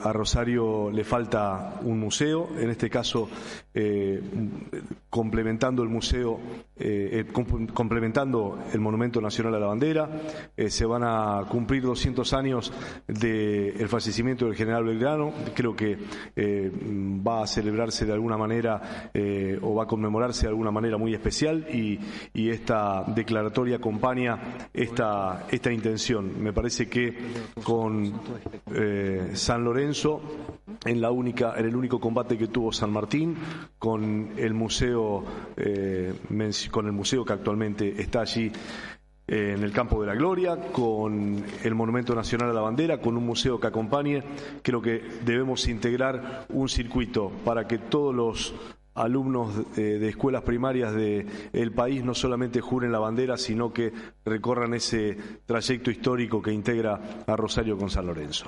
A Rosario le falta un museo, en este caso eh, complementando el museo, eh, eh, complementando el Monumento Nacional a la Bandera. se van a cumplir 200 años del fallecimiento del general Belgrano. Creo que va a celebrarse de alguna manera o va a conmemorarse de alguna manera muy especial y, y esta declaratoria acompaña esta, esta intención. Me parece que con San Lorenzo en, el único combate que tuvo San Martín, con el museo, eh, con el museo que actualmente está allí eh, en el Campo de la Gloria, con el Monumento Nacional a la Bandera, con un museo que acompañe. Creo que debemos integrar un circuito para que todos los alumnos eh, de escuelas primarias del país no solamente juren la bandera, sino que recorran ese trayecto histórico que integra a Rosario con San Lorenzo.